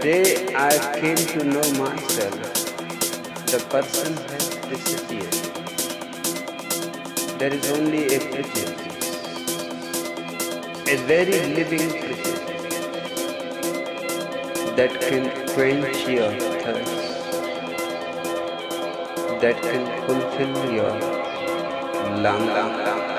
day I came to know myself, the person has disappeared. There is only a prejudice, a very living prejudice that can quench your thirst, that can fulfill your longing.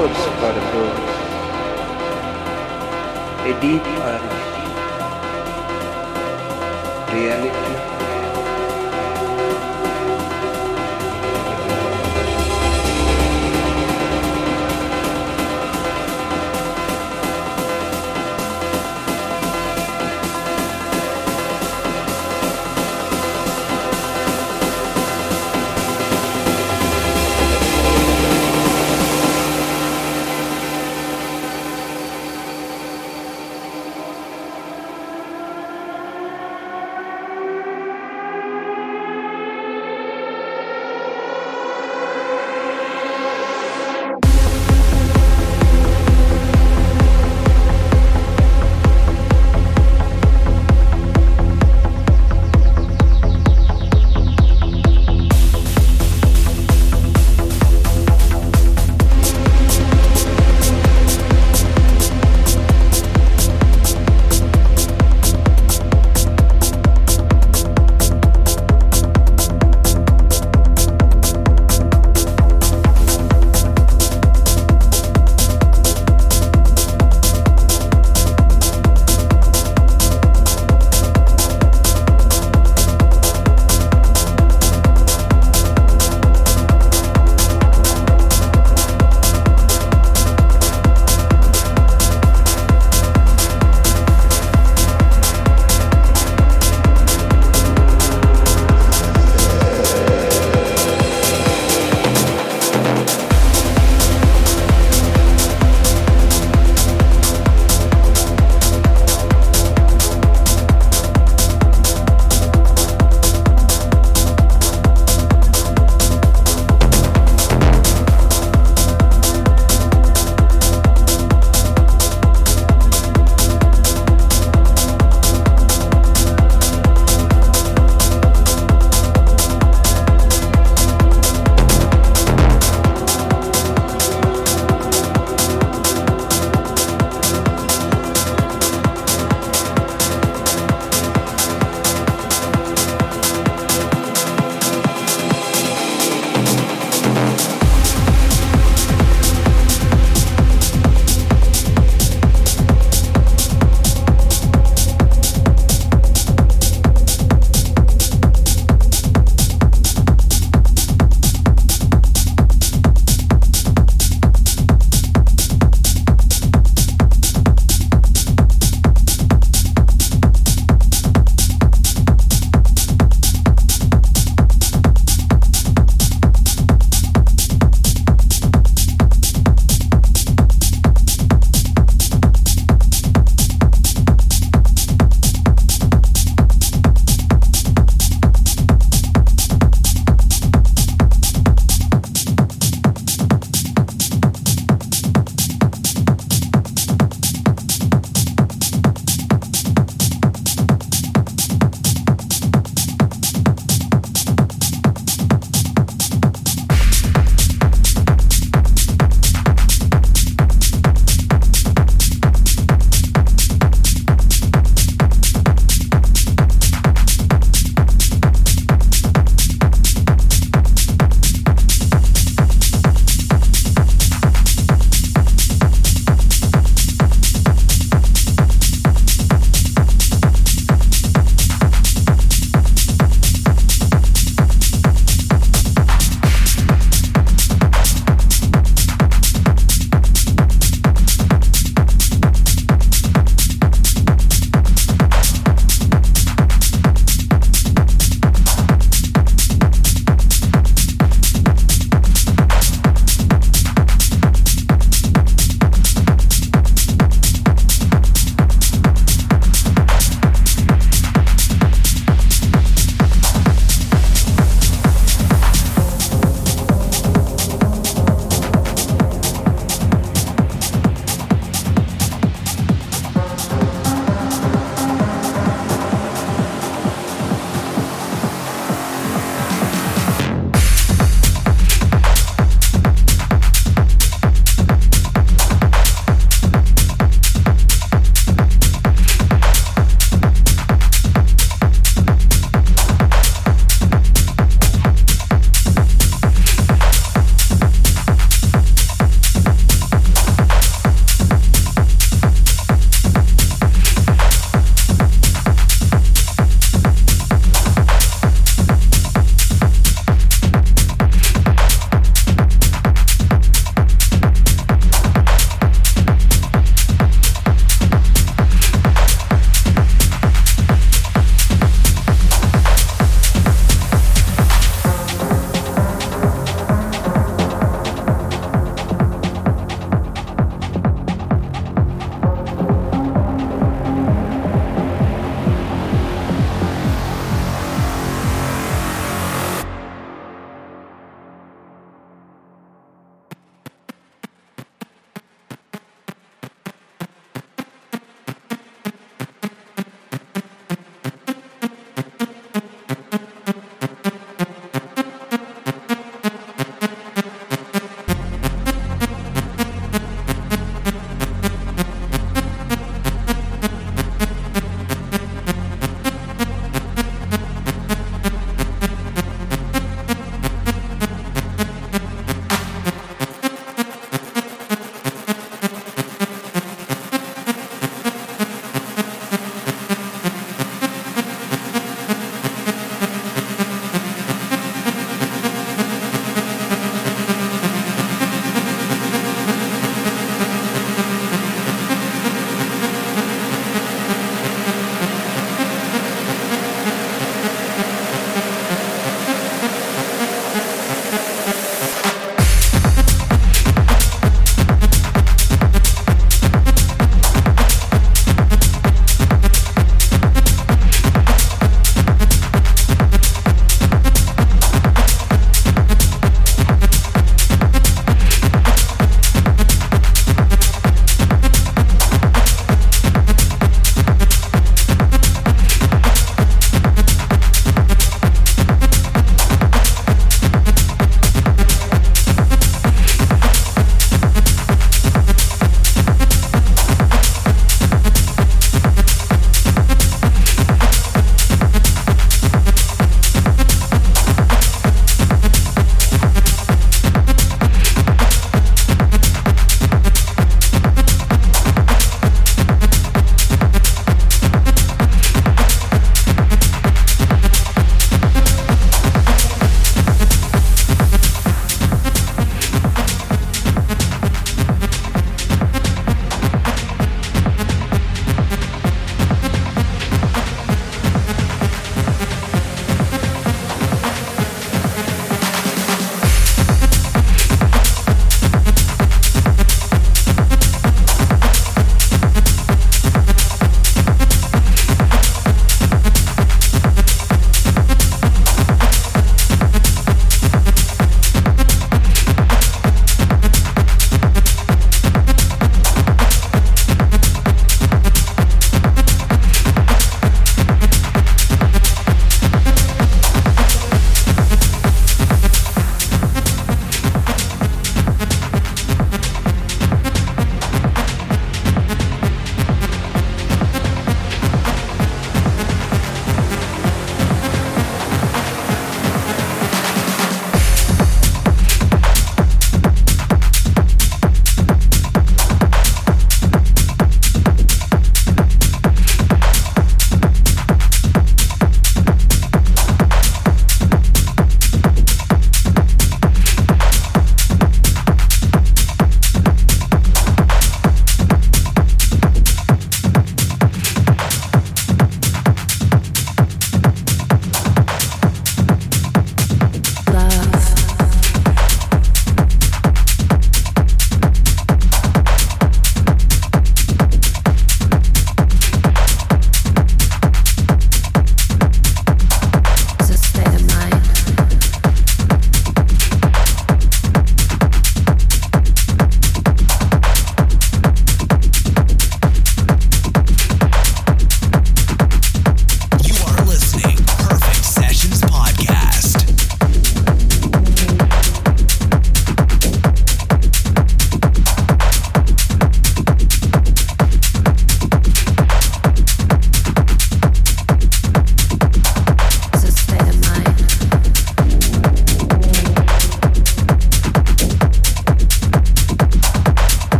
Those uh, a deep reality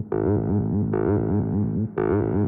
Thank you.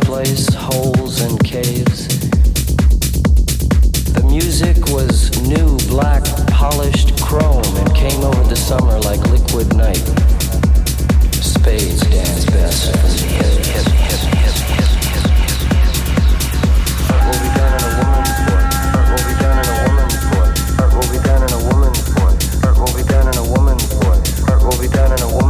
Place, holes and caves. The music was new, black, polished chrome and came over the summer like liquid night. Spades dance best from the hip, hip, hip, hip. Out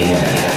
yeah.